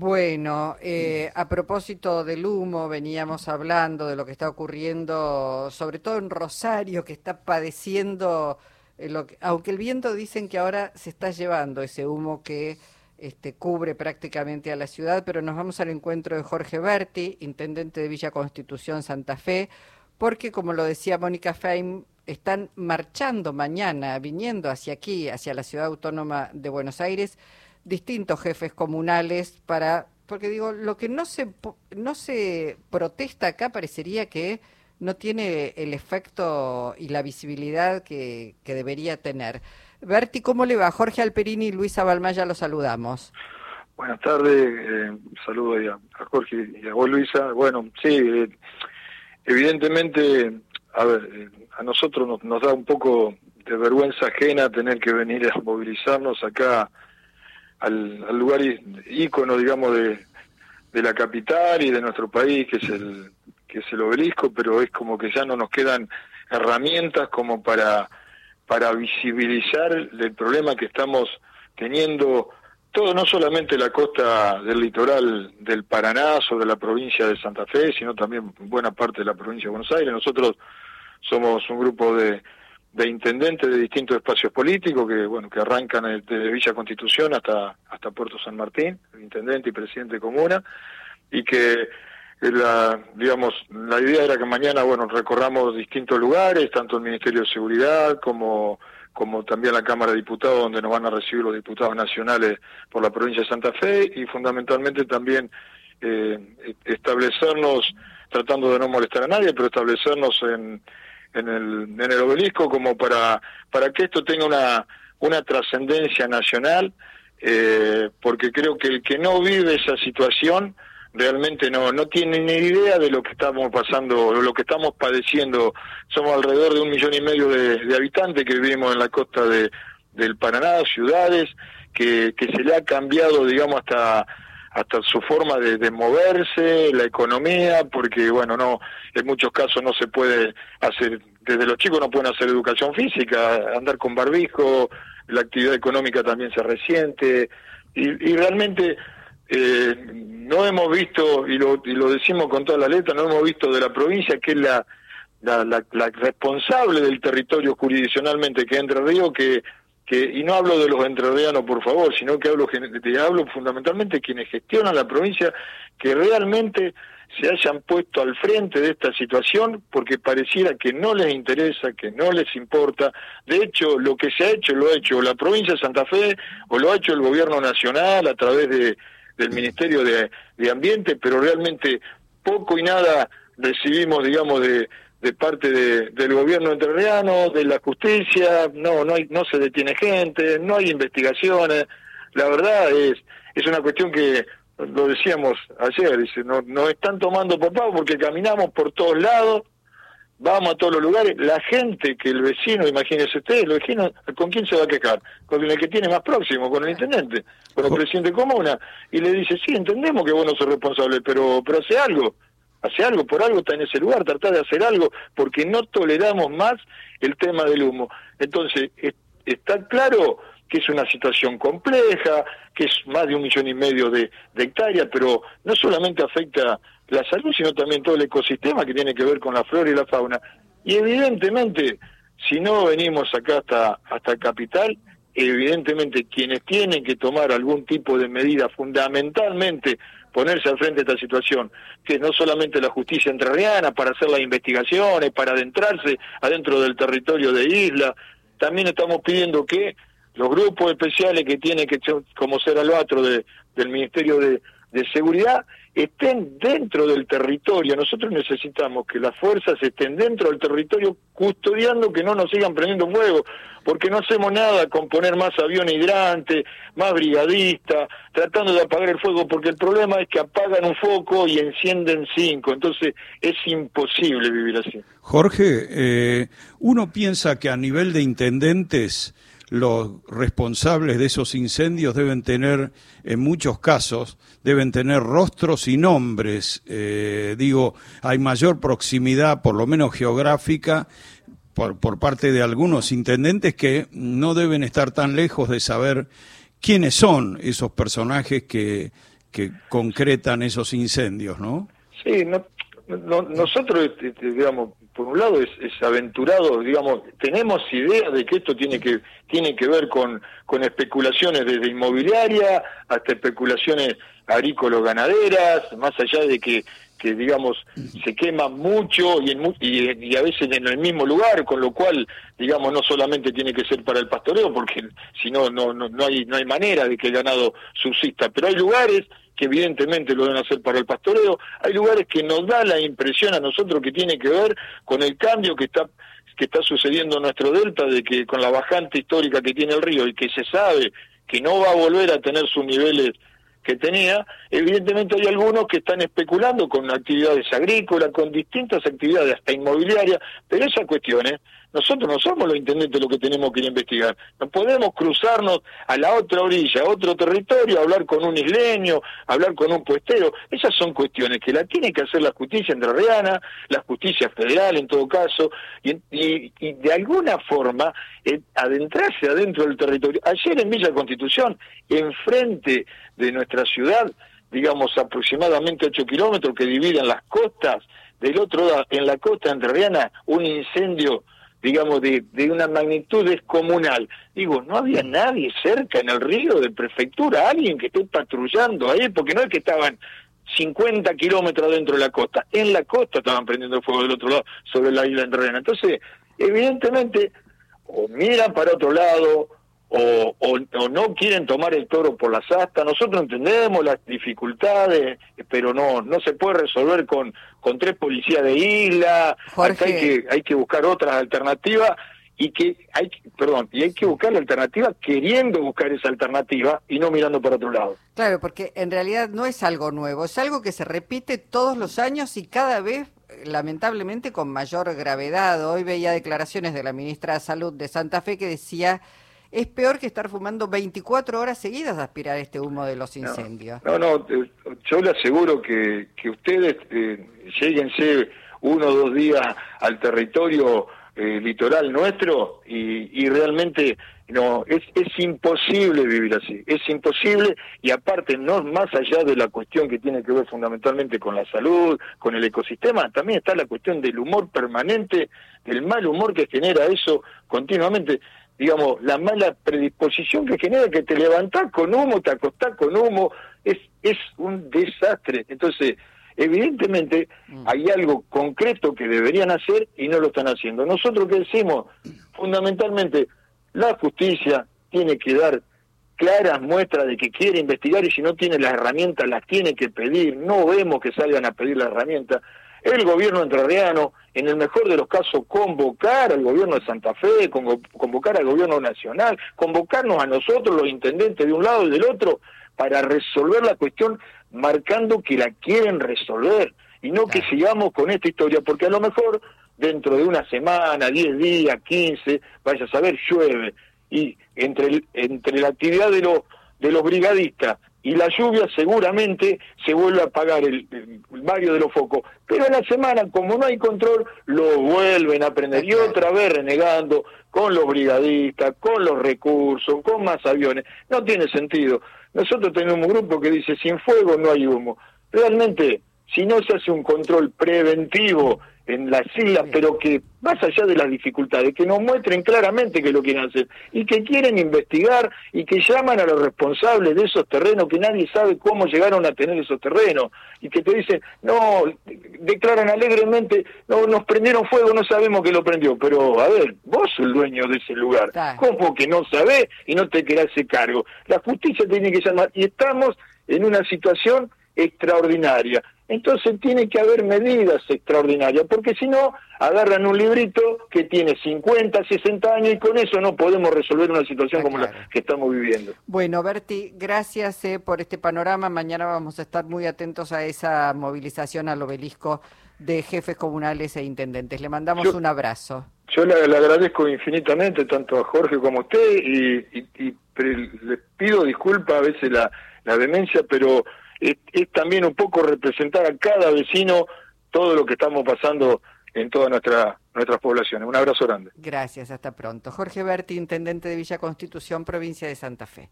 Bueno, eh, a propósito del humo, veníamos hablando de lo que está ocurriendo, sobre todo en Rosario, que está padeciendo, eh, lo que- aunque el viento dicen que ahora se está llevando ese humo que este, cubre prácticamente a la ciudad, pero nos vamos al encuentro de Jorge Berti, intendente de Villa Constitución Santa Fe, porque como lo decía Mónica Fein, están marchando mañana, viniendo hacia aquí, hacia la ciudad autónoma de Buenos Aires, distintos jefes comunales para, porque digo, lo que no se, no se protesta acá parecería que no tiene el efecto y la visibilidad que, que debería tener. Berti, ¿cómo le va? Jorge Alperini y Luisa Balmaya los saludamos. Buenas tardes, eh, saludo a, a Jorge y a vos Luisa. Bueno, sí, eh, evidentemente, a ver, eh, a nosotros nos, nos da un poco de vergüenza ajena tener que venir a movilizarnos acá al, al lugar ícono, digamos, de, de la capital y de nuestro país, que es el que es el obelisco, pero es como que ya no nos quedan herramientas como para para visibilizar el problema que estamos teniendo todo, no solamente la costa del litoral del Paraná, sobre la provincia de Santa Fe, sino también buena parte de la provincia de Buenos Aires. Nosotros somos un grupo de, de intendentes de distintos espacios políticos que bueno que arrancan desde Villa Constitución hasta hasta Puerto San Martín, el intendente y presidente de comuna, y que eh, la digamos la idea era que mañana bueno recorramos distintos lugares tanto el Ministerio de Seguridad como como también la Cámara de Diputados donde nos van a recibir los diputados nacionales por la provincia de Santa Fe y fundamentalmente también eh, establecernos tratando de no molestar a nadie pero establecernos en en el en el obelisco como para para que esto tenga una una trascendencia nacional eh, porque creo que el que no vive esa situación realmente no no tiene ni idea de lo que estamos pasando, lo que estamos padeciendo. Somos alrededor de un millón y medio de, de habitantes que vivimos en la costa de, del Paraná, ciudades, que, que se le ha cambiado, digamos, hasta hasta su forma de, de moverse, la economía, porque bueno, no, en muchos casos no se puede hacer, desde los chicos no pueden hacer educación física, andar con barbijo, la actividad económica también se resiente, y, y realmente eh, no hemos visto, y lo, y lo decimos con toda la letra, no hemos visto de la provincia que es la, responsable del territorio jurisdiccionalmente que Entre Ríos, que, que, y no hablo de los entrerrianos por favor, sino que hablo, te hablo fundamentalmente de quienes gestionan la provincia, que realmente se hayan puesto al frente de esta situación porque pareciera que no les interesa, que no les importa. De hecho, lo que se ha hecho lo ha hecho la provincia de Santa Fe o lo ha hecho el gobierno nacional a través de, del Ministerio de, de Ambiente, pero realmente poco y nada recibimos, digamos, de, de parte de, del gobierno entrerriano, de la justicia, no, no hay, no se detiene gente, no hay investigaciones. La verdad es, es una cuestión que lo decíamos ayer, dice, no, nos están tomando por pavo porque caminamos por todos lados, vamos a todos los lugares, la gente que el vecino, imagínense ustedes, el vecino, ¿con quién se va a quejar? Con el que tiene más próximo, con el intendente, con el presidente de comuna, y le dice, sí, entendemos que vos no sos responsable, pero, pero hace algo, hace algo, por algo está en ese lugar, tratar de hacer algo, porque no toleramos más el tema del humo. Entonces, es- está claro que es una situación compleja, que es más de un millón y medio de, de hectáreas, pero no solamente afecta la salud, sino también todo el ecosistema que tiene que ver con la flora y la fauna. Y evidentemente, si no venimos acá hasta, hasta Capital, evidentemente quienes tienen que tomar algún tipo de medida, fundamentalmente ponerse al frente de esta situación, que es no solamente la justicia entrerriana para hacer las investigaciones, para adentrarse adentro del territorio de isla, también estamos pidiendo que los grupos especiales que tienen que como ser albatro de, del Ministerio de Seguridad estén dentro del territorio. Nosotros necesitamos que las fuerzas estén dentro del territorio custodiando que no nos sigan prendiendo fuego, porque no hacemos nada con poner más aviones hidrantes, más brigadistas, tratando de apagar el fuego, porque el problema es que apagan un foco y encienden cinco, entonces es imposible vivir así. Jorge, eh, uno piensa que a nivel de intendentes los responsables de esos incendios deben tener, en muchos casos, deben tener rostros y nombres. Eh, digo, hay mayor proximidad, por lo menos geográfica, por, por parte de algunos intendentes que no deben estar tan lejos de saber quiénes son esos personajes que, que concretan esos incendios, ¿no? Sí, nosotros, este, este, digamos, por un lado es, aventurado, digamos, tenemos idea de que esto tiene que tiene que ver con, con especulaciones desde inmobiliaria hasta especulaciones agrícolas-ganaderas, más allá de que, que digamos, se quema mucho y, en, y, a veces en el mismo lugar, con lo cual, digamos, no solamente tiene que ser para el pastoreo, porque si no, no, no, hay, no hay manera de que el ganado subsista, pero hay lugares que evidentemente lo deben hacer para el pastoreo. Hay lugares que nos da la impresión a nosotros que tiene que ver con el cambio que está que está sucediendo en nuestro delta, de que con la bajante histórica que tiene el río y que se sabe que no va a volver a tener sus niveles que tenía, evidentemente hay algunos que están especulando con actividades agrícolas, con distintas actividades, hasta inmobiliarias, pero esas cuestiones nosotros no somos los intendentes los que tenemos que ir a investigar. No podemos cruzarnos a la otra orilla, a otro territorio, hablar con un isleño, hablar con un puestero. Esas son cuestiones que la tiene que hacer la justicia entrerriana, la justicia federal en todo caso, y, de alguna forma eh, adentrarse adentro del territorio. Ayer en Villa Constitución, enfrente de nuestra ciudad, digamos aproximadamente 8 kilómetros que dividen las costas, del otro lado, en la costa entrerriana, un incendio digamos, de, de una magnitud descomunal. Digo, no había nadie cerca en el río de prefectura, alguien que esté patrullando ahí, porque no es que estaban 50 kilómetros dentro de la costa, en la costa estaban prendiendo fuego del otro lado, sobre la isla Entrerena. Entonces, evidentemente, o miran para otro lado, o, o, no quieren tomar el toro por las astas. Nosotros entendemos las dificultades, pero no no se puede resolver con, con tres policías de isla. hay que hay que buscar otras alternativas y que hay perdón y hay que buscar la alternativa queriendo buscar esa alternativa y no mirando para otro lado. Claro, porque en realidad no es algo nuevo, es algo que se repite todos los años y cada vez lamentablemente con mayor gravedad. Hoy veía declaraciones de la ministra de Salud de Santa Fe que decía es peor que estar fumando 24 horas seguidas de aspirar este humo de los incendios. No, no, yo le aseguro que, que ustedes eh, lleguense uno o dos días al territorio eh, litoral nuestro y, y realmente no es, es imposible vivir así, es imposible y aparte no más allá de la cuestión que tiene que ver fundamentalmente con la salud, con el ecosistema, también está la cuestión del humor permanente, del mal humor que genera eso continuamente digamos, la mala predisposición que genera que te levantás con humo, te acostás con humo, es, es un desastre. Entonces, evidentemente mm. hay algo concreto que deberían hacer y no lo están haciendo. Nosotros que decimos, fundamentalmente, la justicia tiene que dar claras muestras de que quiere investigar y si no tiene las herramientas las tiene que pedir. No vemos que salgan a pedir la herramienta el gobierno entrerriano, en el mejor de los casos, convocar al gobierno de Santa Fe, convocar al gobierno nacional, convocarnos a nosotros, los intendentes de un lado y del otro, para resolver la cuestión marcando que la quieren resolver y no que sigamos con esta historia, porque a lo mejor dentro de una semana, 10 días, 15, vaya a saber, llueve. Y entre, entre la actividad de, los de los brigadistas y la lluvia seguramente se vuelve a apagar el, barrio de los focos. Pero en la semana, como no hay control, lo vuelven a prender y otra vez renegando con los brigadistas, con los recursos, con más aviones. No tiene sentido. Nosotros tenemos un grupo que dice, sin fuego no hay humo. Realmente, si no se hace un control preventivo en las islas, pero que más allá de las dificultades, que nos muestren claramente que lo quieren hacer y que quieren investigar y que llaman a los responsables de esos terrenos, que nadie sabe cómo llegaron a tener esos terrenos y que te dicen, no, declaran alegremente, no, nos prendieron fuego, no sabemos que lo prendió, pero a ver, vos sos el dueño de ese lugar, ¿cómo que no sabés y no te querés ese cargo? La justicia tiene que llamar y estamos en una situación extraordinaria. Entonces tiene que haber medidas extraordinarias, porque si no, agarran un librito que tiene 50, 60 años y con eso no podemos resolver una situación como la que estamos viviendo. Bueno, Berti, gracias eh, por este panorama. Mañana vamos a estar muy atentos a esa movilización al obelisco de jefes comunales e intendentes. Le mandamos un abrazo. Yo le, agradezco infinitamente tanto a Jorge como a usted y, y, le pido disculpas a veces la, la demencia, pero es, también un poco representar a cada vecino todo lo que estamos pasando en todas nuestra, nuestras poblaciones. Un abrazo grande. Gracias, hasta pronto. Jorge Berti, Intendente de Villa Constitución, provincia de Santa Fe.